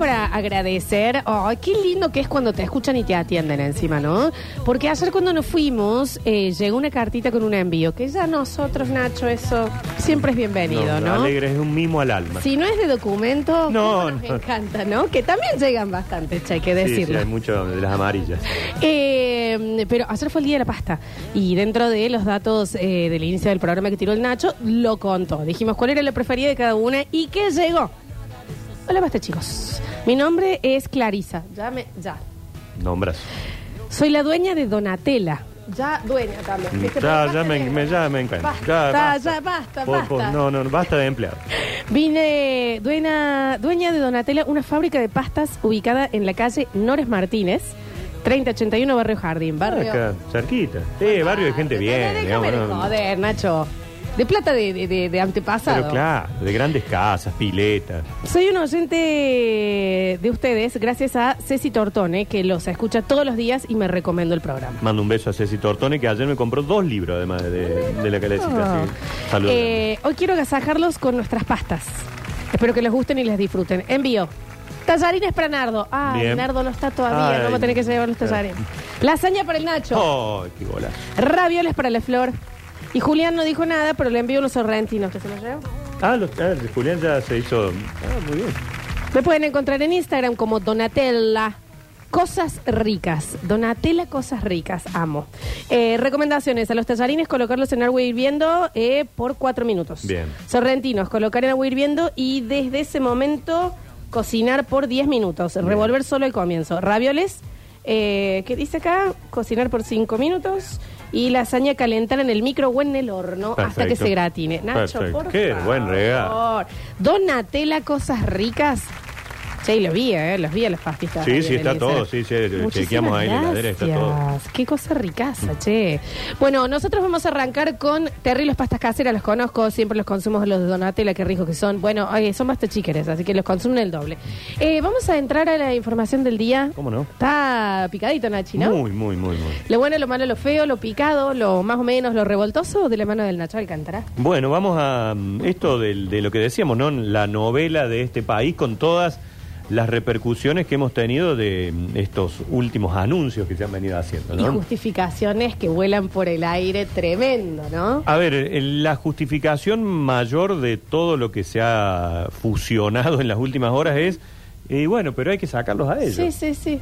para agradecer. Ay, qué lindo que es cuando te escuchan y te atienden encima, ¿no? Porque ayer cuando nos fuimos, eh, llegó una cartita con un envío. Que ya nosotros, Nacho, eso siempre es bienvenido, ¿no? Alegre, es un mimo al alma. Si no es de documento, No, ¿cómo nos no. encanta, ¿no? Que también llegan bastante, che, hay que Sí, sí, decirlo. hay mucho de las amarillas. Eh, pero ayer fue el día de la pasta y dentro de los datos eh, del inicio del programa que tiró el Nacho, lo contó. Dijimos cuál era la preferida de cada una y qué llegó. Hola, basta chicos. Mi nombre es Clarisa. Ya me, ya. Nombras. Soy la dueña de Donatella. Ya dueña también. ¿viste? Pero Ya, basta ya me, de- me- ya me encanta. Basta, Ya, basta. ya basta, Por- por- basta. no, no, basta de empleado. Vine dueña, dueña de Donatella, una fábrica de pastas ubicada en la calle Nores Martínez, 3081 Barrio Jardín. Barrio. Acá, cerquita. Sí, barrio de gente bien. Déjame digamos, de ¿no? joder, Nacho. De plata de, de, de- de antepasado. Pero claro, de grandes casas, piletas. Soy un oyente de ustedes gracias a Ceci Tortone, que los escucha todos los días y me recomendó el programa. Mando un beso a Ceci Tortone, que ayer me compró dos libros, además de, de la calecita. sí. Saludos. Eh, hoy quiero agasajarlos con nuestras pastas. Espero que les gusten y les disfruten. Envío. Tallarines para Nardo. Ah, Bien. Nardo no está todavía. Ay. Vamos a tener que llevar los tallarines. Lasaña para el Nacho. ¡Oh, qué bola! Ravioles para la Flor. Y Julián no dijo nada, pero le envío unos sorrentinos. ¿Que se los llevo? Ah, los, ah, el Julián ya se hizo. Ah, muy bien. Me pueden encontrar en Instagram como Donatella. Cosas ricas. Donatella Cosas Ricas. Amo. Eh, recomendaciones. A los tallarines colocarlos en agua hirviendo eh, por cuatro minutos. Bien. Sorrentinos, colocar en agua hirviendo y desde ese momento cocinar por 10 minutos. Revolver solo al comienzo. Ravioles, eh, ¿qué dice acá? Cocinar por 5 minutos. Y lasaña calentar en el micro o en el horno hasta que se gratine. Nacho, Perfecto. por Qué favor. buen regalo. Donatella Cosas Ricas. Sí, los vi, ¿eh? Los vi a las pastitas. Sí, sí, está todo, sí, sí, chequeamos ahí la heladera, está todo. Qué cosa ricaza, che. Bueno, nosotros vamos a arrancar con terribles pastas caseras, los conozco, siempre los consumo los de Donatella, qué ricos que son. Bueno, ay, son basta chiqueres, así que los consumen el doble. Eh, vamos a entrar a la información del día. ¿Cómo no? Está picadito, Nachi, ¿no? Muy, muy, muy, muy. Lo bueno, lo malo, lo feo, lo picado, lo más o menos, lo revoltoso de la mano del Nacho Alcántara. Bueno, vamos a mm, esto de, lo que decíamos, ¿no? La novela de este país con todas las repercusiones que hemos tenido de mm, estos últimos anuncios que se han venido haciendo, Y ¿no? justificaciones que vuelan por el aire tremendo, ¿no? A ver, eh, la justificación mayor de todo lo que se ha fusionado en las últimas horas es, y bueno, pero hay que sacarlos a ellos. Sí, sí, sí.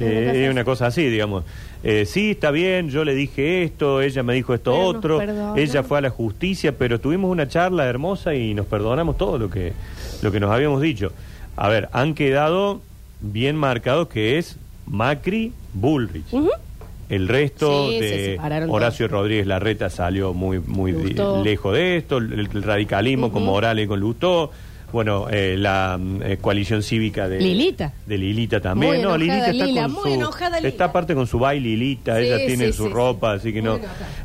Eh, es una cosa así, digamos. Eh, sí, está bien, yo le dije esto, ella me dijo esto Pero otro, ella fue a la justicia, pero tuvimos una charla hermosa y nos perdonamos todo lo que, lo que nos habíamos dicho. A ver, han quedado bien marcados que es Macri, Bullrich. Ujú. El resto Sí, se de separaron Horacio Rodríguez Larreta salió muy, muy Lustó. lejos de esto, el, el radicalismo con Morales con Lustó. Bueno, eh, la mm, eh, coalición cívica de Lilita. De Lilita también. Muy no, enojada Lilita está Lila, con muy su. enojada Lila. Está aparte con su baile Lilita, Sí, ella tiene sí, su sí, ropa, así que no.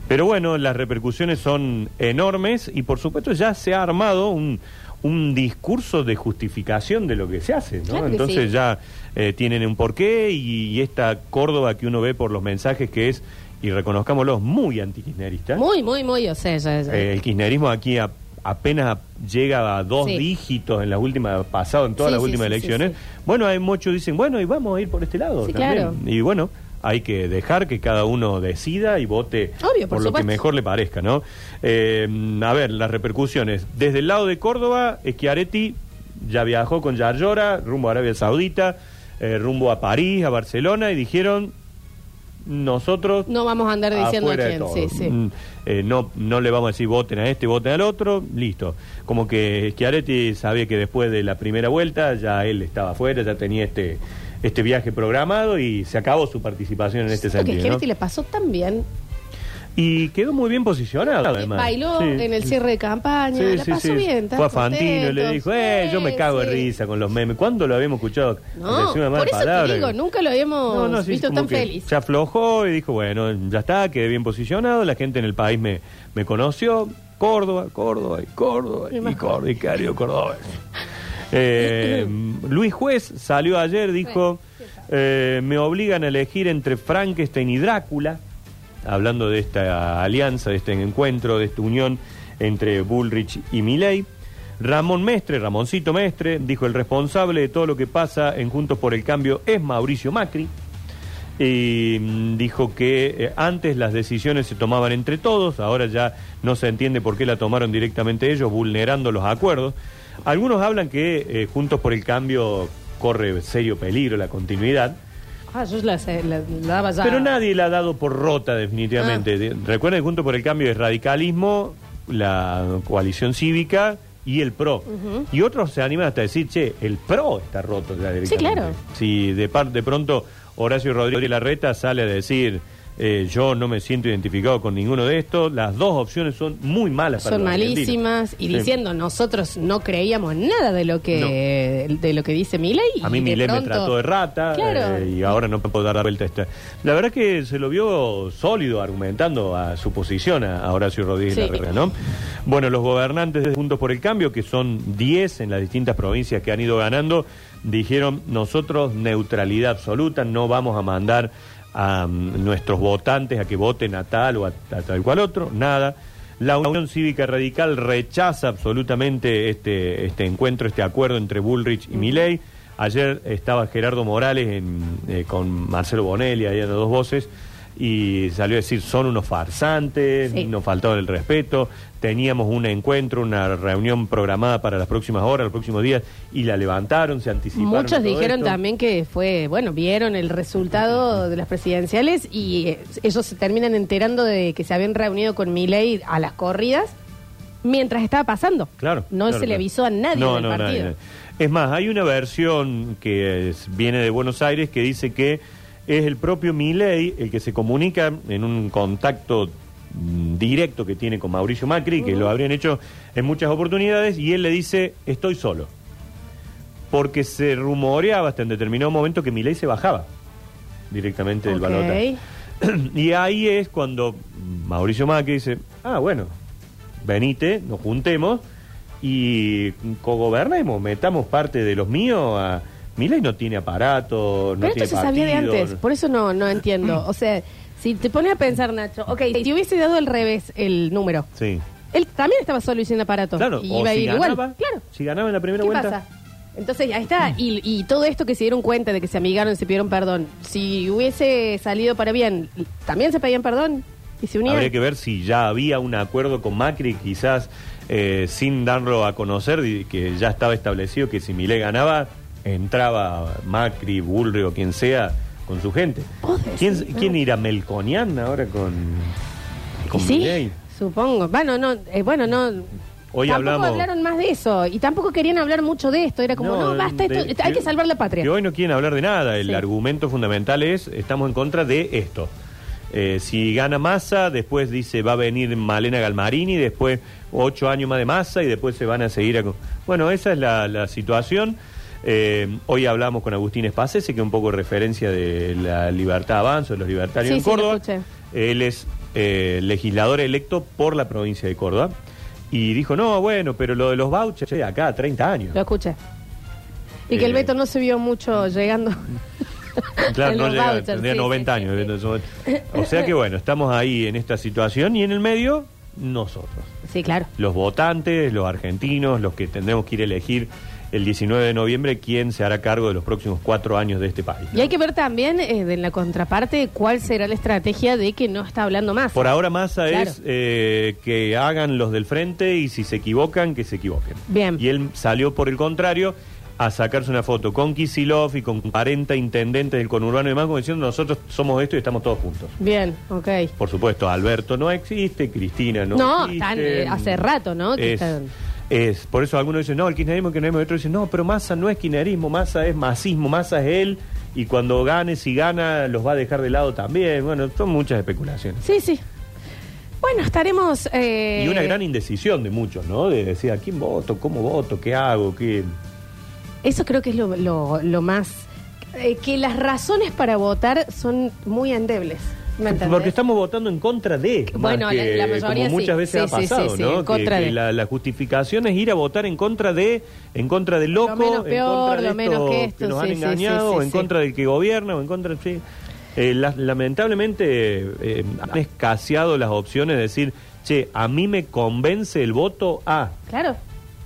Pero bueno, las repercusiones son enormes y por supuesto ya se ha armado un, un discurso de justificación de lo que se hace, ¿no? Claro Entonces sí. ya eh, tienen un porqué y, y esta Córdoba que uno ve por los mensajes que es, y reconozcámoslo, muy antikirchnerista. Muy, muy, muy, o sea, ya, ya. Eh, el kirchnerismo aquí a- apenas llega a dos Sí. dígitos en las últimas, pasado en todas Sí, las últimas elecciones. Bueno, hay muchos dicen, bueno, y vamos a ir por este lado. También. claro. Y bueno, hay que dejar que cada uno decida y vote Obvio, por lo que mejor le parezca, ¿no? Eh, a ver, las repercusiones. Desde el lado de Córdoba, Schiaretti ya viajó con Yarlora rumbo a Arabia Saudita, eh, rumbo a París, a Barcelona, y dijeron, nosotros No vamos a andar diciendo de quién, sí, sí. Mm, eh, no, no le vamos a decir voten a este, voten al otro, listo. Como que Schiaretti sabía que después de la primera vuelta ya él estaba afuera, ya tenía este este viaje programado y se acabó su participación en este sentido. Schiaretti ¿no? le pasó tan bien. Y quedó muy bien posicionado, además. Bailó Sí. en el cierre de campaña, Sí, la sí, pasó bien. Fue a Fantino y le dijo, eh, yo me cago de risa con los memes. ¿Cuándo lo habíamos escuchado? No, una por eso palabra? te digo, nunca lo habíamos No, no, visto tan que feliz. Se aflojó y dijo, bueno, ya está, quedé bien posicionado, la gente en el país me, me conoció. Córdoba, Córdoba y Córdoba y, Y Córdoba y Cario Córdoba. Eh, Luis Juez salió ayer, dijo, eh, me obligan a elegir entre Frankenstein y Drácula, hablando de esta alianza, de este encuentro, de esta unión entre Bullrich y Milley. Ramón Mestre, Ramoncito Mestre, dijo el responsable de todo lo que pasa en Juntos por el Cambio es Mauricio Macri. Y mm, dijo que eh, antes las decisiones se tomaban entre todos, ahora ya no se entiende por qué la tomaron directamente ellos, vulnerando los acuerdos. Algunos hablan que eh, Juntos por el Cambio corre serio peligro la continuidad. Ah, yo la, sé, la- la daba ya. Pero nadie la ha dado por rota definitivamente. De- Recuerden que Juntos por el Cambio es radicalismo, la coalición cívica y el PRO. Y otros se animan hasta a decir, che, el PRO está roto ya directamente. claro. Si de, par- de pronto Horacio Rodríguez Larreta sale a decir, eh, yo no me siento identificado con ninguno de estos, las dos opciones son muy malas para Son los malísimas y Sí. diciendo nosotros no creíamos nada de lo que de lo que dice Milei A mí Milei me pronto- trató de rata Claro. eh, y ahora no puedo dar la vuelta a esta. La verdad que se lo vio sólido argumentando a su posición a, a Horacio Rodríguez Sí. Larreta, ¿no? Bueno, los gobernantes de Juntos por el Cambio, que son 10 en las distintas provincias que han ido ganando, dijeron nosotros neutralidad absoluta, no vamos a mandar a mm, nuestros votantes a que voten a tal o a, tal cual otro, nada. La Unión Cívica Radical rechaza absolutamente este, este encuentro, este acuerdo entre Bullrich y Milei. Ayer estaba Gerardo Morales en, eh, con Marcelo Bonelli, ahí en dos voces, y salió a decir, son unos farsantes, Sí. nos faltaba el respeto, teníamos un encuentro, una reunión programada para las próximas horas, los próximos días, y la levantaron, se anticiparon. a Muchos todo dijeron esto. también que fue, bueno, vieron el resultado de las presidenciales y eh, ellos se terminan enterando de que se habían reunido con Milei a las corridas mientras estaba pasando. Claro. No claro, se le claro. avisó a nadie No, del no, partido. nadie. Es más, hay una versión que es- viene de Buenos Aires que dice que es el propio Milei el que se comunica en un contacto mm, directo que tiene con Mauricio Macri, que lo habrían hecho en muchas oportunidades, y él le dice, estoy solo. Porque se rumoreaba hasta en determinado momento que Milei se bajaba directamente del Ok. balotaje. Y ahí es cuando Mauricio Macri dice, ah, bueno, venite, nos juntemos y cogobernemos, metamos parte de los míos a... Milei no tiene aparato, no Pero esto tiene se sabía de partido, antes, no- por eso no, no entiendo. O sea, si te pones a pensar, Nacho, ok, si hubiese dado al revés el número, Sí, él también estaba solo y sin aparato. claro, y o iba a si ir ganaba, igual. Claro. si ganaba en la primera ¿Qué vuelta... pasa? Entonces, ahí está. Y, y todo esto que se dieron cuenta de que se amigaron y se pidieron perdón, si hubiese salido para bien, ¿también se pedían perdón? ¿Y se unían? Habría que ver si ya había un acuerdo con Macri, quizás eh, sin darlo a conocer, que ya estaba establecido que si Milei ganaba, entraba Macri, Bullrich o quien sea con su gente. ¿Quién. ¿quién irá Melconian ahora con, con sí, Milei? supongo. Bueno, no, eh, bueno, no. Hoy tampoco hablamos- hablaron más de eso y tampoco querían hablar mucho de esto. Era como, no, basta, de- esto, hay que salvar la patria. Que hoy no quieren hablar de nada. El Sí. argumento fundamental es, estamos en contra de esto. Eh, si gana Massa, después dice va a venir Malena Galmarini, después ocho años más de Massa y después se van a seguir. a Bueno, esa es la, la situación. Eh, hoy hablamos con Agustín Espacese, que un poco referencia de la Libertad Avanzo, de los libertarios Sí, en sí, Córdoba. Él es eh, legislador electo por la provincia de Córdoba. Y dijo, no, bueno, pero lo de los vouchers, che, acá 30 años. Lo escuché. Y que el Eh, Beto no se vio mucho llegando. Claro, no los llega, vouchers, tendría sí, 90 sí, años. O sea que bueno, estamos ahí en esta situación y en el medio, nosotros. Sí, claro. Los votantes, los argentinos, los que tendremos que ir a elegir el 19 de noviembre quién se hará cargo de los próximos cuatro años de este país. Y hay que ver también eh, de la contraparte cuál será la estrategia de que no está hablando más. Por ahora Massa Claro. es eh, que hagan los del frente y si se equivocan, que se equivoquen. Bien. Y él salió por el contrario a sacarse una foto con Kisilov y con 40 intendentes del conurbano y demás, como diciendo nosotros somos esto y estamos todos juntos. Bien, ok. Por supuesto, Alberto no existe, Cristina no, No, existe. están, eh, hace rato, ¿no? Que Es, están- es- por eso algunos dicen, no, el kirchnerismo, el kirchnerismo, y otros dicen, no, pero Massa no es kirchnerismo, Massa es masismo, Massa es él, y cuando gane, si gana, los va a dejar de lado también. Bueno, son muchas especulaciones. Sí, sí. Bueno, estaremos... eh, Y una gran indecisión de muchos, ¿no? De decir, ¿a quién voto? ¿Cómo voto? ¿Qué hago? ¿Qué...? Eso creo que es lo, lo- lo más... eh, que las razones para votar son muy endebles. Porque estamos votando en contra de. Bueno, la- que- la mayoría como muchas sí. veces Sí, ha pasado, sí, sí, ¿no? en Que- contra que de. la, la justificación es ir a votar en contra de, en contra del loco, menos en peor, contra de lo menos esto que esto, nos sí, han engañado, o en contra del que gobierna, o en contra sí. Eh, la- lamentablemente eh, han escaseado las opciones de decir, che, a mí me convence el voto A. Claro.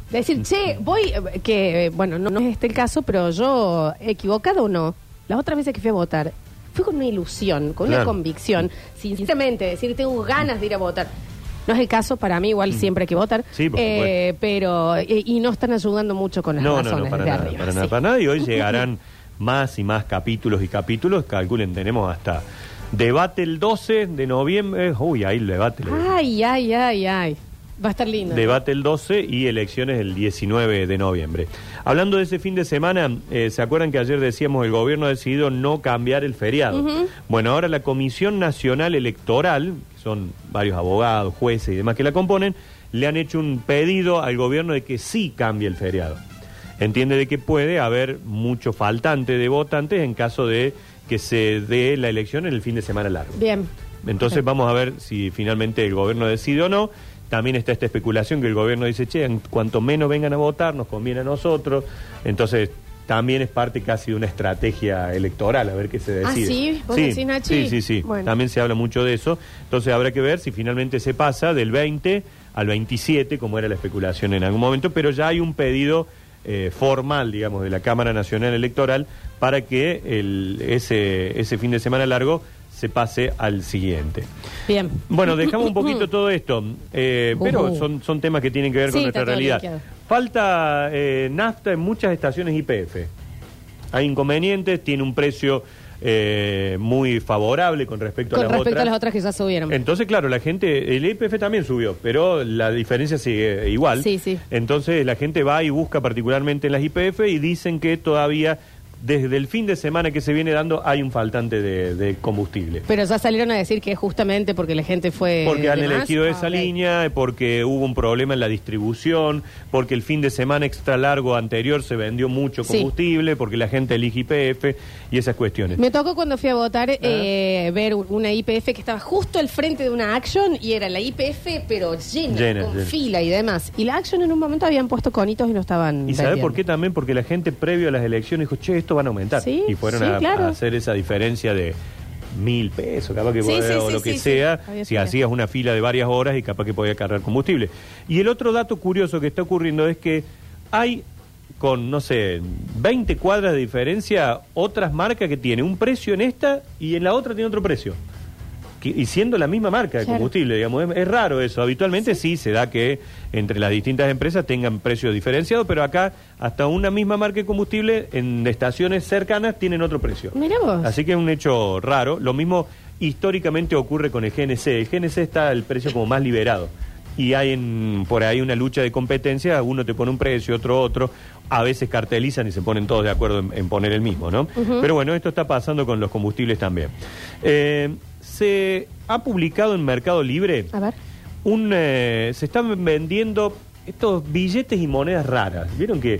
Decir, che, voy, que, bueno, no, no es este el caso, pero yo, equivocado o no, las otras veces que fui a votar, fui con una ilusión, con una Claro. convicción, sinceramente, decir, tengo ganas de ir a votar. No es el caso, para mí igual siempre hay que votar, Mm. Sí, por Eh, pero, eh, y no están ayudando mucho con las No, no, razones no, para de nada, arriba. para sí. nada, para nada. Y hoy llegarán más y más capítulos y capítulos. Calculen, tenemos hasta debate el 12 de noviembre. Uy, ahí el debate. Ay, ay, ay, ay. Va a estar lindo. Debate el 12 y elecciones el 19 de noviembre. Hablando de ese fin de semana, eh, ¿se acuerdan que ayer decíamos el gobierno ha decidido no cambiar el feriado? Bueno, ahora la Comisión Nacional Electoral, que son varios abogados, jueces y demás que la componen, le han hecho un pedido al gobierno de que sí cambie el feriado. Entiende de que puede haber mucho faltante de votantes en caso de que se dé la elección en el fin de semana largo. Bien. Entonces vamos a ver si finalmente el gobierno decide o no. También está esta especulación que el gobierno dice, che, en cuanto menos vengan a votar, nos conviene a nosotros. Entonces también es parte casi de una estrategia electoral, a ver qué se Ah, decide. ¿sí? ¿Vos decís, Nachi? Sí, sí, sí. Bueno. También se habla mucho de eso. Entonces habrá que ver si finalmente se pasa del 20 al 27, como era la especulación en algún momento, pero ya hay un pedido eh, formal, digamos, de la Cámara Nacional Electoral para que el, ese, ese fin de semana largo se pase al siguiente. Bien. Bueno, dejamos un poquito todo esto, eh, pero Ujú. son, son temas que tienen que ver Sí, con nuestra realidad. Falta eh, nafta en muchas estaciones IPF. Hay inconvenientes, tiene un precio eh, muy favorable con respecto Con a las respecto otras. a las otras que ya subieron. Entonces, claro, la gente, el IPF también subió, pero la diferencia sigue igual. Sí, sí. Entonces la gente va y busca particularmente en las IPF y dicen que todavía desde el fin de semana que se viene dando hay un faltante de, de combustible. Pero ya salieron a decir que es justamente porque la gente fue. Porque han elegido Ah, esa ok. línea, porque hubo un problema en la distribución, porque el fin de semana extra largo anterior se vendió mucho Sí. combustible, porque la gente elige IPF y esas cuestiones. Me tocó cuando fui a votar eh, ver una IPF que estaba justo al frente de una Action y era la IPF pero llena, Llena, con llena. fila y demás. Y la Action en un momento habían puesto conitos y no estaban ¿Y sabe por qué también? Porque la gente previo a las elecciones dijo, che, esto van a aumentar. Sí, y fueron sí, a, claro. a hacer esa diferencia de mil pesos, capaz que Sí, o lo que sea, si hacías una fila de varias horas y capaz que podía cargar combustible. Y el otro dato curioso que está ocurriendo es que hay con, no sé, 20 cuadras de diferencia otras marcas que tienen un precio en esta y en la otra tiene otro precio. Que- y siendo la misma marca de Claro. combustible, digamos, es, es raro eso. Habitualmente sí. se da que entre las distintas empresas tengan precios diferenciados, pero acá hasta una misma marca de combustible en estaciones cercanas tienen otro precio. Vos. Así que es un hecho raro. Lo mismo históricamente ocurre con el GNC. El GNC está el precio como más liberado. Y hay en, por ahí una lucha de competencia, uno te pone un precio, otro otro, a veces cartelizan y se ponen todos de acuerdo en, en poner el mismo, ¿no? Pero bueno, esto está pasando con los combustibles también. Eh, se ha publicado en Mercado Libre A ver. Un eh, se están vendiendo estos billetes y monedas raras. ¿Vieron que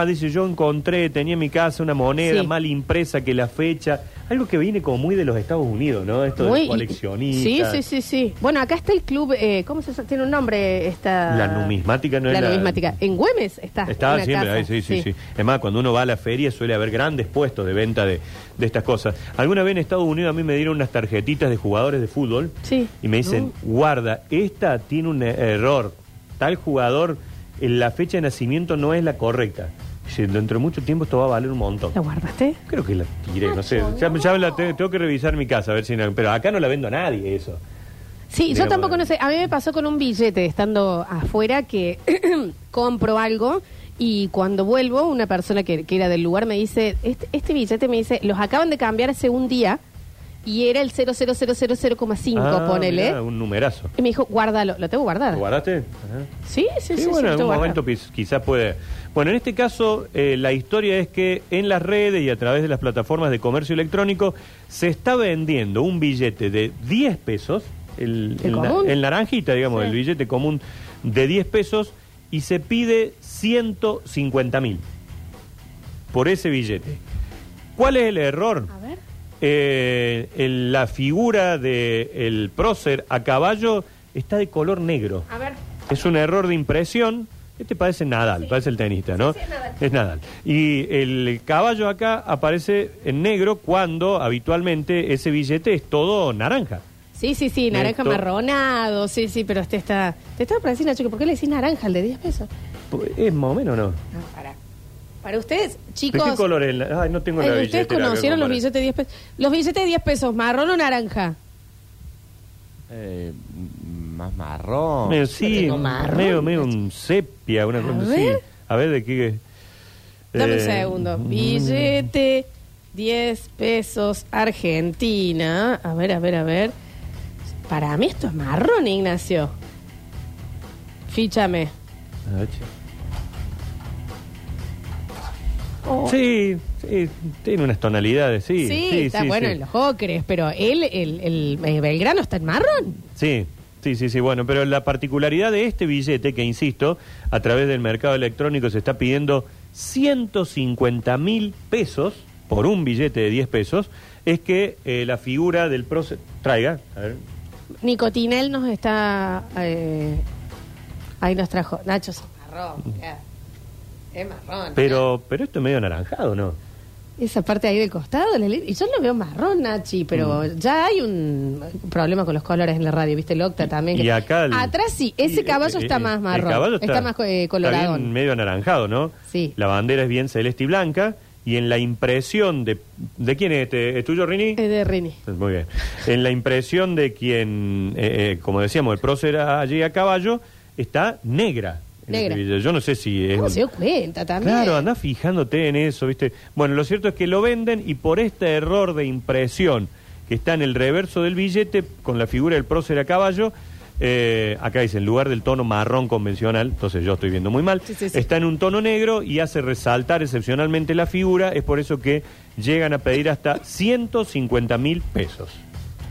ah, dice, yo encontré, tenía en mi casa una moneda Sí. mal impresa que la fecha, algo que viene como muy de los Estados Unidos, ¿no? Esto Muy- de coleccionistas. Sí, sí, sí, sí. Bueno, acá está el club, eh, ¿cómo se llama? Tiene un nombre esta... La numismática no la es la- numismática. En Güemes está. Está una siempre casa. ahí, sí, sí, sí, Es más, cuando uno va a la feria suele haber grandes puestos de venta de, de estas cosas. Alguna vez en Estados Unidos a mí me dieron unas tarjetitas de jugadores de fútbol Sí. y me dicen, guarda, esta tiene un error. Tal jugador, la fecha de nacimiento no es la correcta. Dice, dentro de mucho tiempo esto va a valer un montón. ¿La guardaste? Creo que la tiré, no sé. Ya, ya la te- tengo que revisar mi casa a ver si... no- Pero acá no la vendo a nadie eso. Sí, yo Digamos, tampoco no sé. A mí me pasó con un billete estando afuera que compro algo y cuando vuelvo, una persona que, que era del lugar me dice, este, este billete me dice, los acaban de cambiar hace un día y era el 00000,5, Ah, ponele. mirá, un numerazo. Y me dijo, guárdalo, lo tengo que guardar. ¿Lo guardaste? Ajá. Sí, sí, sí. Sí, bueno, lo en tengo algún guardado. momento pis- quizás puede. Bueno, en este caso, eh, la historia es que en las redes y a través de las plataformas de comercio electrónico se está vendiendo un billete de 10 pesos, el, ¿El na- común? el naranjita, digamos, Sí. el billete común de 10 pesos, y se pide 150 mil por ese billete. ¿Cuál es el error? A. Eh, el- la figura del prócer a caballo está de color negro. A ver. Es un error de impresión. Este parece Nadal, parece el tenista, ¿no? Sí, sí, es Nadal. Es Nadal. Y el caballo acá aparece en negro cuando habitualmente ese billete es todo naranja. Sí, sí, sí, naranja Neto. marronado, sí, sí, pero este está... Te estaba pareciendo, Nacho, que ¿por qué le decís naranja al de 10 pesos? ¿Es más o menos no? No, para. Para ustedes, ¿De chicos... qué color es? la- Ay, no tengo Ay, la ¿Ustedes billetera conocieron los billetes de 10 pesos? Los billetes de 10 pesos, marrón o naranja. Eh, m- más marrón. Medio, sí, tengo marrón, medio, medio un sepia, una cosa ver. así. A ver, ¿de qué? Dame un Eh, segundo. mm, Billete 10 pesos Argentina. A ver, a ver, a ver. Para mí esto es marrón, Ignacio. Fíchame. a ver, che. Oh. Sí, sí, tiene unas tonalidades, sí. Sí, sí, está sí, bueno en los ocres, pero él, el, el, el Belgrano está en marrón. Sí, sí, sí, sí, bueno, pero la particularidad de este billete, que insisto, a través del mercado electrónico se está pidiendo 150 mil pesos por un billete de 10 pesos, es que eh, la figura del prócer... Traiga, a ver. Nicotinel nos está. eh, ahí nos trajo. Nacho, es marrón. mirá. Es marrón. Pero, pero esto es medio anaranjado, ¿no? Esa parte ahí del costado, la y yo lo veo marrón, Nachi, pero Mm. ya hay un problema con los colores en la radio, ¿viste? El Octa también. que- Y acá... el- Atrás sí, ese y, caballo eh, está eh, más el marrón. caballo está, más eh, está bien coloradón. medio anaranjado, ¿no? Sí. La bandera es bien celeste y blanca, y en la impresión de... ¿De quién es este? ¿Es tuyo, Rini? Es de Rini. Muy bien. En la impresión de quien, eh, eh, como decíamos, el prócer allí a caballo, está negra. En Negra. Yo no sé si es... ¿Cómo un- se dio cuenta también? Claro, anda fijándote en eso, ¿viste? Bueno, lo cierto es que lo venden y por este error de impresión que está en el reverso del billete con la figura del prócer a caballo, eh, acá dice, en lugar del tono marrón convencional, entonces yo estoy viendo muy mal, Sí, sí, sí. está en un tono negro y hace resaltar excepcionalmente la figura, es por eso que llegan a pedir hasta 150 mil pesos.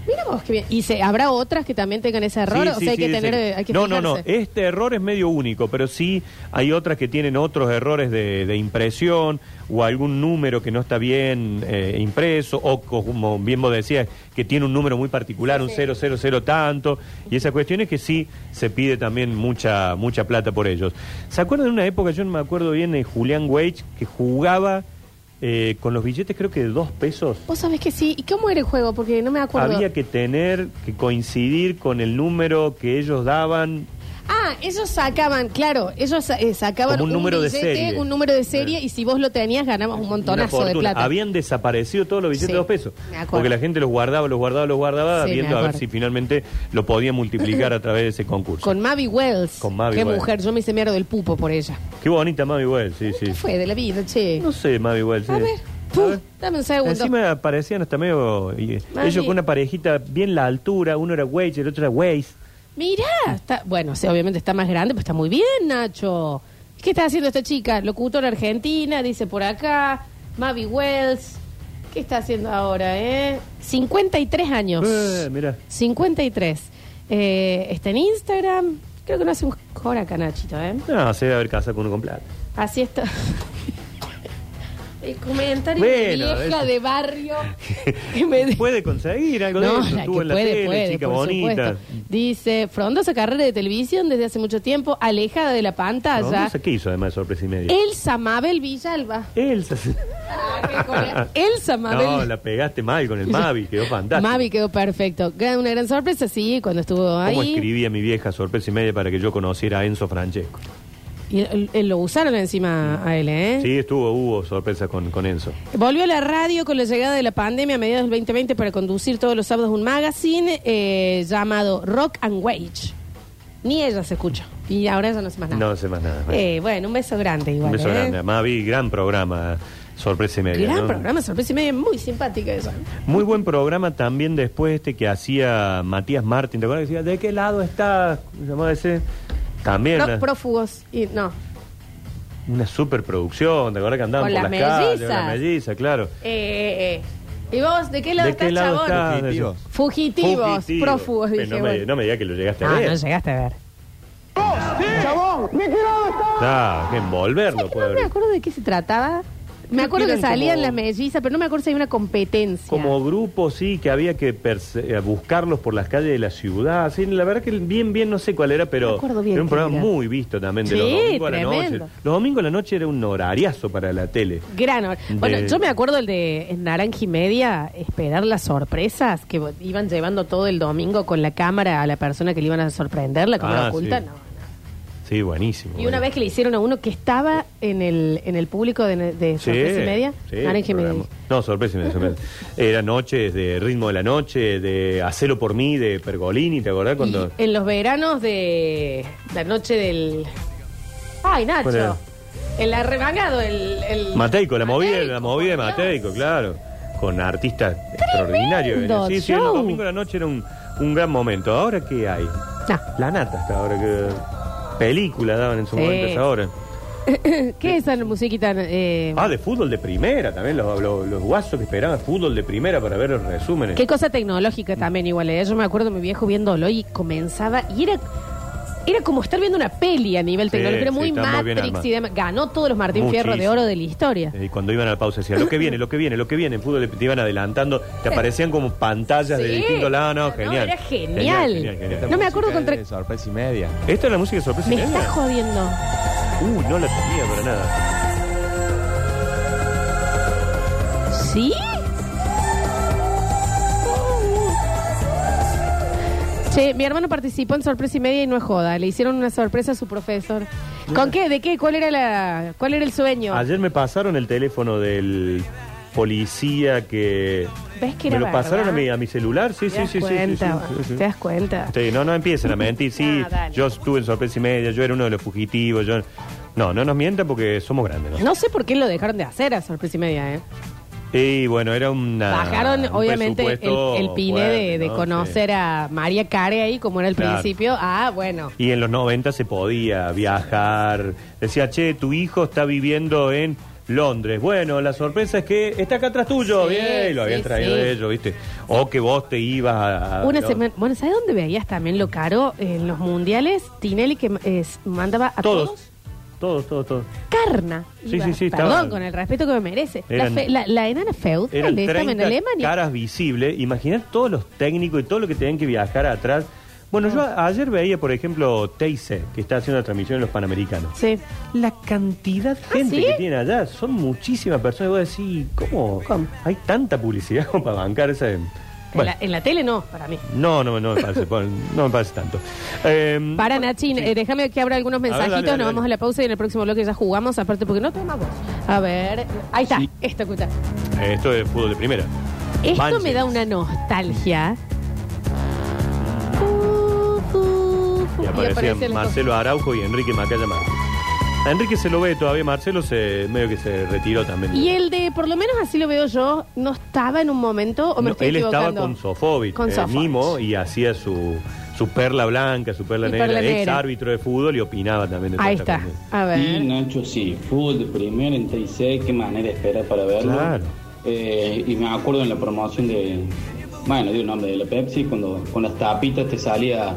Mira vos qué bien. ¿Y se, habrá otras que también tengan ese error? Sí, o sí, sea, hay sí, que tener. eh, Hay que no, no, no. Este error es medio único, pero sí hay otras que tienen otros errores de, de impresión o algún número que no está bien eh, impreso o co- como bien vos decías, que tiene un número muy particular, un 000 tanto. Y esa cuestión es que sí se pide también mucha, mucha plata por ellos. ¿Se acuerdan de una época, yo no me acuerdo bien, de Julián Wage, que jugaba eh, con los billetes creo que de dos pesos? Vos sabés que sí. ¿Y cómo era el juego? Porque no me acuerdo. Había que tener, que coincidir con el número que ellos daban Ah, ellos sacaban, claro, ellos eh, sacaban Como un número de billete, serie. un número de serie, y si vos lo tenías, ganabas un Una montonazo de fortuna. plata. Habían desaparecido todos los billetes Sí, de dos pesos. me acuerdo. Porque la gente los guardaba, los guardaba, los guardaba, Sí, me viendo a ver acuerdo. si finalmente lo podía multiplicar a través de ese concurso. Con Mavi Wells. Con Mavi Qué Wells. mujer, yo me hice mierda del pupo por ella. Qué bonita Mavi Wells, sí, sí. ¿Qué fue de la vida, che? No sé, Mavi Wells. A sí. ver, A ver. dame un segundo. Encima parecían hasta medio... y- Mavi. ellos con una parejita bien la altura, uno era Wage, el otro era Waze. Mirá, está, bueno, sí, obviamente está más grande, pero está muy bien, Nacho. ¿Qué está haciendo esta chica? Locutora argentina, dice por acá, Mavi Wells. ¿Qué está haciendo ahora, eh? 53 años. Eh, mira. 53. Eh, está en Instagram. Creo que no hace un cobra acá, Nachito, ¿eh? No, se debe haber casado con uno con plata. Así está. El comentario de Bueno, vieja es- de barrio que me Puede conseguir algo de eso. la que Estuvo en la puede, tele, puede, chica por bonita. supuesto. Dice, frondosa carrera de televisión desde hace mucho tiempo, alejada de la pantalla. qué hizo además de sorpresa y media. Elsa Mabel Villalba. Elsa. Ah, Elsa Mabel. No, la pegaste mal con el Mavi, quedó fantástico. Mavi quedó perfecto. Una gran sorpresa, sí, cuando estuvo ¿Cómo ahí. escribía mi vieja sorpresa y media para que yo conociera a Enzo Francesco? Y él lo usaron encima a él, ¿eh? Sí, estuvo, hubo sorpresa con, con Enzo. Volvió a la radio con la llegada de la pandemia a mediados del 2020 para conducir todos los sábados un magazine eh, llamado Rock and Wage. Ni ella se escuchó. Y ahora ya no sé más nada. No sé más nada. Eh, bueno, un beso grande igual. Un beso ¿eh? grande. Mavi, gran programa, sorpresa y media. Gran ¿no? programa, sorpresa y media, muy simpática esa. Muy buen programa también después este que hacía Matías Martín. ¿Te acuerdas? Que decía, ¿de qué lado está? ¿Cómo se llamaba ese? También Pro- una, prófugos. Y, no. una superproducción. ¿Te acuerdas que andaban Con por las las calles? mellizas. Con las mellizas, claro. Eh, eh, eh. ¿Y vos de qué lado ¿De estás, qué lado chabón? Fugitivos. Fugitivos, Fugitivos. prófugos, Pero dije. no, me, bueno. no me digas que lo llegaste a Ah, ver. no llegaste a ver. Ah, que envolverlo No puede me haber. acuerdo de qué se trataba. Me acuerdo que salían como- las mellizas, pero no me acuerdo si hay una competencia. Como grupo, sí, que había que perse- eh, buscarlos por las calles de la ciudad. Sí, la verdad que bien, bien, no sé cuál era, pero bien era un programa era. muy visto también de Sí, los domingos a la tremendo. noche. Los domingos a la noche era un horariazo para la tele. Gran Bueno, yo me acuerdo el de Naranja y Media, esperar las sorpresas que iban llevando todo el domingo con la cámara a la persona que le iban a sorprender, la cámara Ah, oculta, sí. no. Sí, buenísimo. Y una vez que le hicieron a uno que estaba en el, en el público de, de Sorpresa y Media, sí, Naranja y Media. No, sorpresa y media. sorpresa. Era noches de ritmo de la noche, de Hacelo por mí, de Pergolini, ¿te acordás cuando? Y en los veranos de la noche del... Ay. Nacho. El arremangado, el... el... Mateico, la movida, Mateico, la movida de Dios. Mateico, claro. Con artistas extraordinarios. Sí, sí, el show. domingo a la noche era un, un gran momento. ¿Ahora qué hay? No. La nata hasta ahora que películas daban en su Sí. momento esa hora. ¿Qué es esa musiquita? Eh, Ah, de fútbol de primera también, los, los, los guasos que esperaban fútbol de primera para ver los resúmenes. Qué cosa tecnológica también igual. ¿eh? Yo me acuerdo de mi viejo viéndolo y comenzaba y era era como estar viendo una peli a nivel tecnológico. Era sí, muy está muy bien Matrix armado. y demás. Ganó todos los Martín Fierro de Muchísimo. oro de la historia. Y cuando iban a la pausa decían, lo que viene, lo que viene, lo que viene. En fútbol te iban adelantando, te aparecían como pantallas de Sí. distintos lados. No, No, genial. era genial. Esta No me acuerdo contra- sorpresa y media. ¿Esta es la música de sorpresa Me y media? está jodiendo. Uh, no la tenía para nada. ¿Sí? Che, mi hermano participó en sorpresa y media y no es joda. Le hicieron una sorpresa a su profesor. ¿Con qué? ¿De qué? ¿Cuál era la, cuál era el sueño? Ayer me pasaron el teléfono del policía que... ¿Ves que me era lo pasaron a mi, a mi celular, sí, ¿Te sí, das sí, sí, sí, cuenta? sí, sí, sí. ¿Te das cuenta? Sí, no, no empiecen a mentir. Sí, Ah, dale. yo estuve en sorpresa y media, yo era uno de los fugitivos. Yo... No, no nos mientan porque somos grandes. ¿no? No sé por qué lo dejaron de hacer a sorpresa y media, ¿eh? Y bueno, era una. Bajaron, un obviamente, el, pine de, de conocer a María Care ahí, como era el Claro. principio. Ah, bueno. Y en los 90 se podía viajar. Decía, che, tu hijo está viviendo en Londres. Bueno, la sorpresa es que está acá atrás tuyo. Sí, Bien, lo habían sí, traído sí. ellos, ¿viste? O que vos te ibas a. a- Una semana. Bueno, ¿sabes dónde veías también lo caro? En los mundiales, Tinelli que eh, mandaba a todos. Todos. Todos, todos, todos. Carna. Sí, Iba. sí, sí, Perdón, con el respeto que me merece. La, Eran- fe- la, la enana feudal Eran estaba en 30 Alemania. caras visibles. Imaginar todos los técnicos y todo lo que tenían que viajar atrás. Bueno, yo a- ayer veía, por ejemplo, Teise, que está haciendo la transmisión en los Panamericanos. Sí. La cantidad de gente ¿Ah, ¿sí? que tiene allá, son muchísimas personas. Y vos decís, ¿cómo? ¿Cómo? Hay tanta publicidad como para bancar En, la, en la tele no, para mí. no, no, no me parece, no me parece tanto. Eh, Para Nachín, eh, déjame que abra algunos ver, mensajitos, dale, dale, nos vamos dale. a la pausa y en el próximo bloque ya jugamos, aparte porque no tenemos voz. A ver, ahí está, esto, escucha. esto es fútbol de primera. Esto Manches. me da una nostalgia. Y aparecían Marcelo Araujo y Enrique Macaya Márquez. A Enrique se lo ve todavía, Marcelo se medio que se retiró también. Y el de, por lo menos así lo veo yo, no estaba en un momento, o me No, estoy él estaba con Sofovich, Con eh, Sofovich. Mimo, y hacía su, su perla blanca, su perla Y negra, perla ex negra. árbitro de fútbol y opinaba también de Ahí está, a Y ver. Nacho, sí, fútbol de primera en TIC, qué manera de esperar para verlo. Claro. Eh, y me acuerdo en la promoción de, bueno, de un nombre de la Pepsi, cuando con las tapitas te salía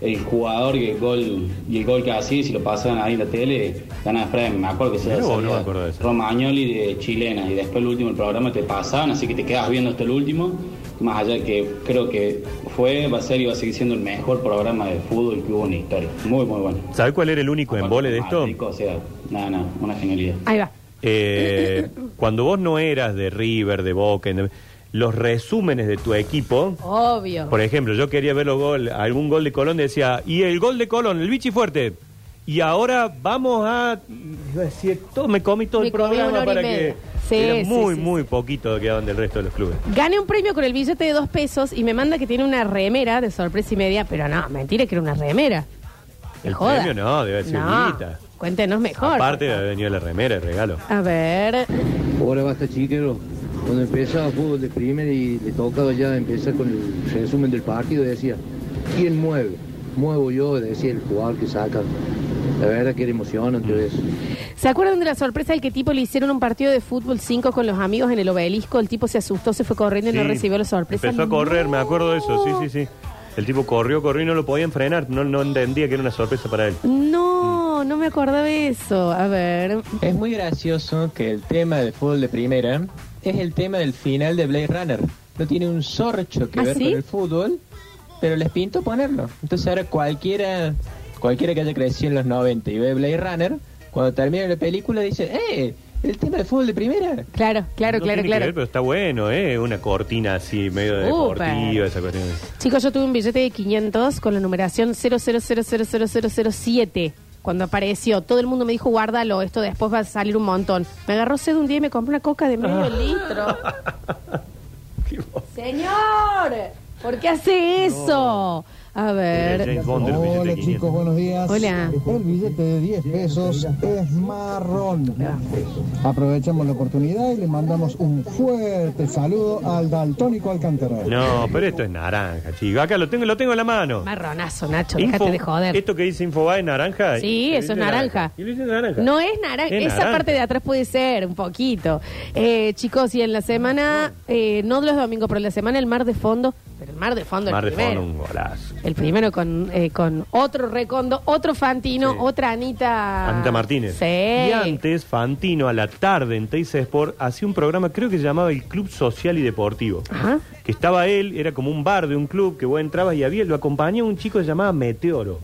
el jugador y el gol y el gol que hacía, si lo pasaban ahí en la tele, ganaba premio. Me acuerdo que se no me acuerdo de eso. Romagnoli de chilena, y después el último programa te pasaban, así que te quedas viendo hasta el último. Más allá de que creo que fue, va a ser y va a seguir siendo el mejor programa de fútbol que hubo en la historia. Muy, muy bueno. ¿Sabe cuál era el único embole de esto? O sea, nada, nada, una genialidad. Ahí va. Eh, cuando vos no eras de River, de Boca, de- los resúmenes de tu equipo, Obvio. por ejemplo, yo quería ver los gol, algún gol de Colón, decía, y el gol de Colón, el bichi fuerte. Y ahora vamos a. Iba a decir, todo, me comí todo Me el comí una programa hora y para media. que. Sí, era sí, muy, sí, muy poquito quedaban del resto de los clubes. Gané un premio con el billete de dos pesos y me manda que tiene una remera de sorpresa y media, pero no, mentira que era una remera. Me El joda. premio no, debe ser No, guita. Cuéntenos mejor. Aparte, había favor. venido la remera, el regalo. A ver. Ahora basta chiquero. Cuando empezaba fútbol de primera y le tocaba ya empezar con el resumen del partido, decía, ¿quién mueve? Muevo yo, decía el jugador que saca. La verdad que era emocionante eso. ¿Se acuerdan de la sorpresa del que tipo le hicieron un partido de fútbol 5 con los amigos en el obelisco? El tipo se asustó, se fue corriendo y no recibió la sorpresa. Empezó a correr, No. me acuerdo de eso, sí, sí, sí. El tipo corrió, corrió y no lo podían frenar, no, no entendía que era una sorpresa para él. No, no me me acordaba de eso. A ver. Es muy gracioso que el tema del fútbol de primera es el tema del final de Blade Runner. No tiene un sorcho que ¿Ah, ver sí? con el fútbol, pero les pinto ponerlo. Entonces ahora cualquiera, cualquiera que haya crecido en los 90 y ve Blade Runner, cuando termina la película dice, ¡eh! El tema del fútbol de primera. Claro, claro, No claro, tiene que claro. ver, pero está bueno, ¿eh? Una cortina así, medio deportiva, esa cuestión. Chicos, yo tuve un billete de 500 con la numeración 0000007. Cuando apareció, todo el mundo me dijo, guárdalo, esto después va a salir un montón. Me agarró sed un día y me compré una coca de medio litro. Qué bo- Señor, ¿por qué hace eso? A ver. Bond billetes Hola de 500. chicos, buenos días. Hola. El billete de 10 pesos es marrón. Aprovechamos la oportunidad y le mandamos un fuerte saludo al Daltónico Alcántara. No, pero esto es naranja, chico. Acá lo tengo, lo tengo en la mano. Marronazo, Nacho, Info- déjate de joder. Esto que dice Infobae es naranja. Sí, eso es naranja. Y lo dice naranja. No es naranja, Es esa naranja. parte de atrás puede ser un poquito. Eh, chicos, y en la semana, eh, no los domingos, pero en la semana el mar de fondo, pero el mar de fondo Mar el de primero. fondo, un golazo. El primero con, eh, con otro Recondo, otro Fantino, Sí. otra Anita. Anita Martínez. Sí. Y antes, Fantino, a la tarde en Teis Sport, hacía un programa, creo que se llamaba el Club Social y Deportivo. Ajá. Que estaba él, era como un bar de un club que vos entrabas y había, lo acompañaba un chico que se llamaba Meteoro.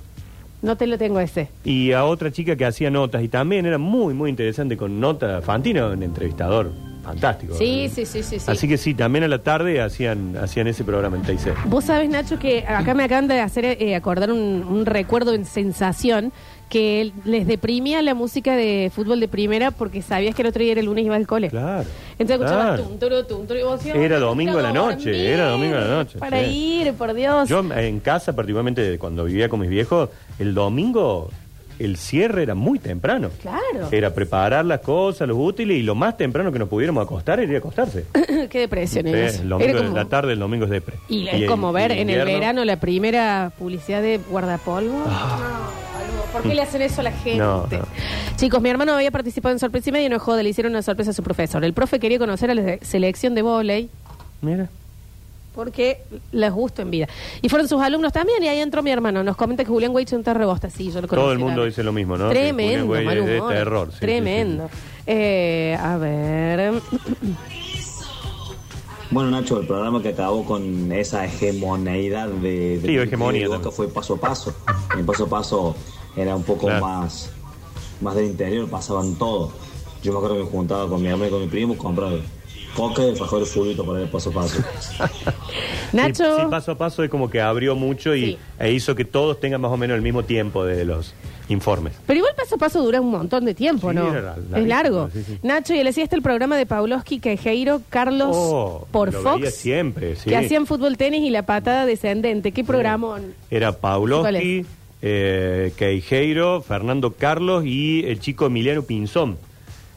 No te lo tengo ese. Y a otra chica que hacía notas. Y también era muy, muy interesante con notas. Fantino, un entrevistador fantástico. Sí, sí, sí, sí, sí. Así que sí, también a la tarde hacían, hacían ese programa en TIC. Vos sabés, Nacho, que acá me acaban de hacer eh, acordar un, un recuerdo en sensación que les deprimía la música de fútbol de primera porque sabías que el otro día era el lunes y iba al cole. Claro. Entonces escuchabas claro. tum, turu, tum, turu, y vos decías, Era "Ay, domingo a la noche, dormir era domingo a la noche, Para sí. ir, por Dios. Yo en casa, particularmente cuando vivía con mis viejos, el domingo el cierre era muy temprano. Claro. Era preparar las cosas, los útiles y lo más temprano que nos pudiéramos acostar era ir a acostarse. Qué depresión Sí, es. el domingo Era en como- la tarde, el domingo es depre. Y es como ver en el invierno- verano la primera publicidad de guardapolvo. No, algo- ¿Por qué le hacen eso a la gente? Ah. No, no. Chicos, mi hermano había participado en sorpresa y no joda, le hicieron una sorpresa a su profesor. El profe quería conocer a la selección de vóley Mira. Porque les gusto en vida. Y fueron sus alumnos también y ahí entró mi hermano. Nos comenta que Julián Weich es un rebosta. Sí, yo lo conocí. Todo el mundo también. dice lo mismo, ¿no? Que Tremendo, mal es de humor. terror, sí, sí, Tremendo. Eh, a ver. Bueno, Nacho, el programa que acabó con esa hegemoneidad de, de Sí, hegemonía de Boca fue paso a paso. En paso a paso era un poco Claro. más, más del interior, pasaban todo. Yo me acuerdo que me juntaba con mi hermano y con mi primo, compraba coca y alfajores fulito para ir paso a paso. Nacho. Sí, sí, paso a paso es como que abrió mucho y Sí. e hizo que todos tengan más o menos el mismo tiempo de los informes. Pero igual paso a paso dura un montón de tiempo, Sí, ¿no? era larguísimo, es largo. sí, sí. Nacho, y le hacía este el programa de Pavlovsky, Quejeiro, Carlos Oh, por lo Fox. veía siempre, sí. Que hacían fútbol tenis y la patada descendente. ¿Qué programón? Era ¿Cuál Pavlovsky, eh, Queijeiro, Fernando Carlos y el chico Emiliano Pinzón.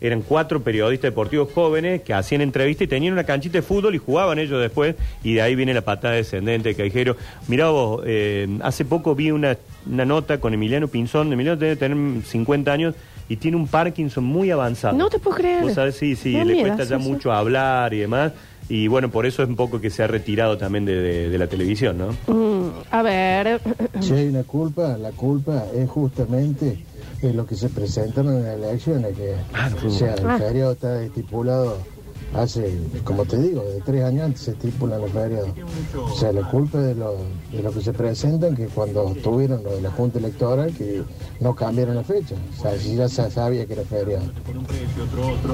Eran cuatro periodistas deportivos jóvenes que hacían entrevistas y tenían una canchita de fútbol y jugaban ellos después. Y de ahí viene la patada descendente de Queijeiro. Mirá vos, eh, hace poco vi una, una nota con Emiliano Pinzón. Emiliano debe tener 50 años y tiene un Parkinson muy avanzado. No te puedo creer. Vos sabés, sí, sí, le miedo, cuesta ya sí, sí. mucho hablar y demás. Y bueno, por eso es un poco que se ha retirado también de, de- de la televisión, ¿no? Mm, a ver. Si hay una culpa, la culpa es justamente de lo que se presentaron en las elecciones, que o sea, el Ah. feriado está estipulado hace, como te digo, de tres años antes se estipulan los feriados. O sea, la culpa de lo, de lo que se presentan, que cuando tuvieron lo de la Junta Electoral, que no cambiaron la fecha. O sea, si ya se sabía que era feriado.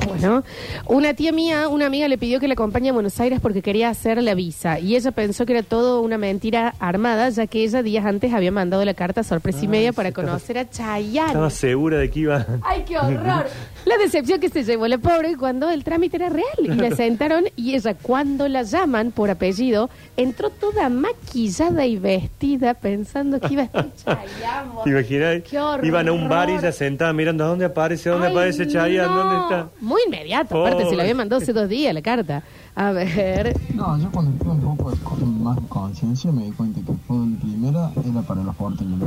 Bueno, una tía mía, una amiga le pidió que la acompañe a Buenos Aires porque quería hacer la visa y ella pensó que era todo una mentira armada, ya que ella días antes había mandado la carta sorpresa y media para conocer a Chayanne. Estaba segura de que iba... ¡Ay, qué horror! La decepción que se llevó la pobre cuando el trámite era real. Y la sentaron y ella, cuando la llaman por apellido, entró toda maquillada y vestida pensando que iba a estar Chayanne. ¿Te imaginas? Qué horror. Iban a un bar y ella sentada mirando a dónde aparece, dónde Ay, aparece Chayanne, no. dónde está. Muy inmediato, aparte, se la había mandado hace dos días la carta. A ver. No, yo cuando tuve un poco de más conciencia me di cuenta que el fútbol de primera era para los porteños.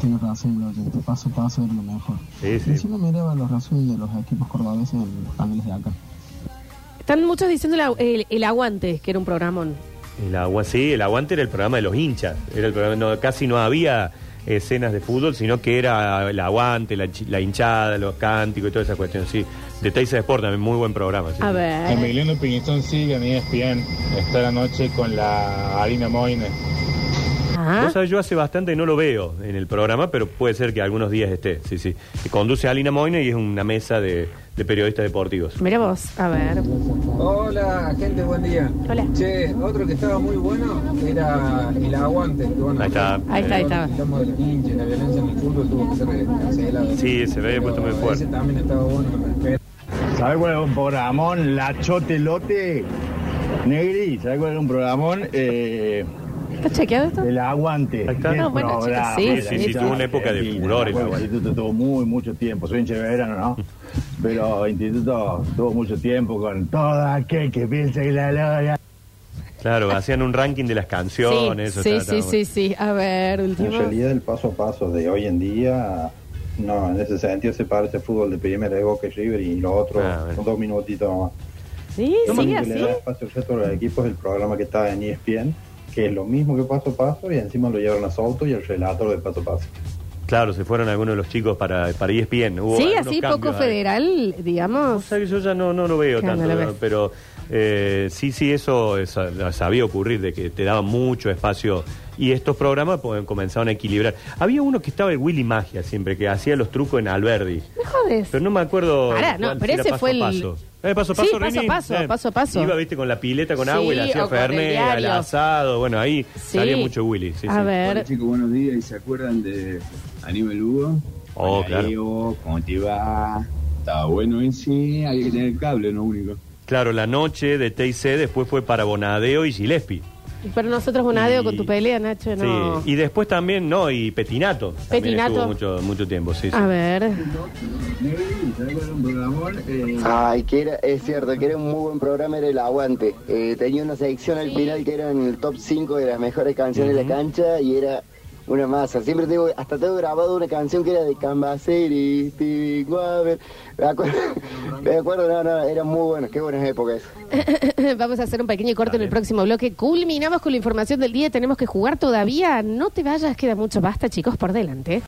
Tienes razón, lo oyente, paso a paso era lo mejor. Sí, sí. Encima miraba los resúmenes de los equipos cordobeses en paneles de acá. Están muchos diciendo la- el, el aguante, que era un programón. El agua, sí, el aguante era el programa de los hinchas. Era el programa, no, casi no había escenas de fútbol, sino que era el aguante, la, chi- la hinchada, los cánticos y toda esa cuestión. Sí, de Teis Sport también, muy buen programa. sí. A ver. Emiliano Piñizón sigue en ESPN. Está la noche con la Harina Moine. Ah, Vos sabés, yo hace bastante no lo veo en el programa, pero puede ser que algunos días esté. Sí, sí. Que conduce a Alina Moine y es una mesa de, de periodistas deportivos. mira vos, a ver. Hola, gente, buen día. Hola. Che, otro que estaba muy bueno era el aguante. Que, bueno, Ahí está. Ahí está, ahí está. Hablamos de los hinchas, la violencia en el fútbol tuvo que ser cancelada. Sí, se ve puesto muy fuerte. Ese también estaba bueno. ¿Sabes cuál es un programón? La Chotelote Negri. ¿Sabes cuál es un programón? Eh, ¿Está chequeado esto? el Aguante. Ahí está. No, bueno, programa, chicos, sí, sí, sí, tuvo una época de Argentina, furor el instituto tuvo muy, mucho tiempo. Soy hincha de verano, ¿no? Pero instituto tuvo mucho tiempo con todo aquel que piensa que la gloria. Claro, hacían un ranking de las canciones. eso sí, estaba- sí, estaba sí, sí. A ver, En último. realidad el paso a paso de hoy en día, no, en ese sentido se parece al fútbol de primera de Boca y River y lo otro Ah, son dos minutitos nomás. Sí, Lo que así. le da espacio al resto de los equipos es el programa que está en ESPN, que es lo mismo que paso a paso y encima lo llevaron a Souto y el relator de paso a paso. Claro, se fueron algunos de los chicos para, para ESPN. Hubo Sí, así, poco ahí. federal, digamos. Vos sabés que yo ya no, no lo veo tanto, no ¿no? pero eh, sí, sí, eso es- sabía ocurrir, de que te daban mucho espacio y estos programas pues, comenzaban a equilibrar. Había uno que estaba el Willy Magia siempre, que hacía los trucos en Alberdi, Me jodes. pero no me acuerdo. Pará, no, pero ese paso fue el- paso. Eh, paso a Sí, paso, paso paso, Eh, paso a paso. Iba, viste, con la pileta con Sí, agua y o hacía Fernet, al asado. Bueno, ahí Sí. salía mucho Willy. Sí, a sí. ver. Hola chicos, buenos días. ¿Y se acuerdan de Aníbal Lugo? Oh, Hola, claro. Diego, ¿cómo te va? Estaba bueno ese, había que tener el cable, no único. Claro, la noche de TIC después fue para Bonadeo y Gillespie. Y para nosotros un adeo Y- con tu pelea, Nacho, no. Sí, y después también, no, y Petinato. También Petinato. estuvo mucho, mucho tiempo, sí, sí. A ver. Ay, que era, es cierto, que era un muy buen programa, era el Aguante. Eh, tenía una sección al final que era en el top 5 de las mejores canciones de la cancha y era una masa. Siempre tengo, hasta tengo grabado una canción que era de Cambaceri, Stevie Wonder. Me acuerdo, me acuerdo, no, no, eran muy buenos, qué buenas épocas. Vamos a hacer un pequeño corte en el próximo bloque. Culminamos con la información del día. Tenemos que jugar todavía. No te vayas, queda mucho. Basta, chicos, por delante.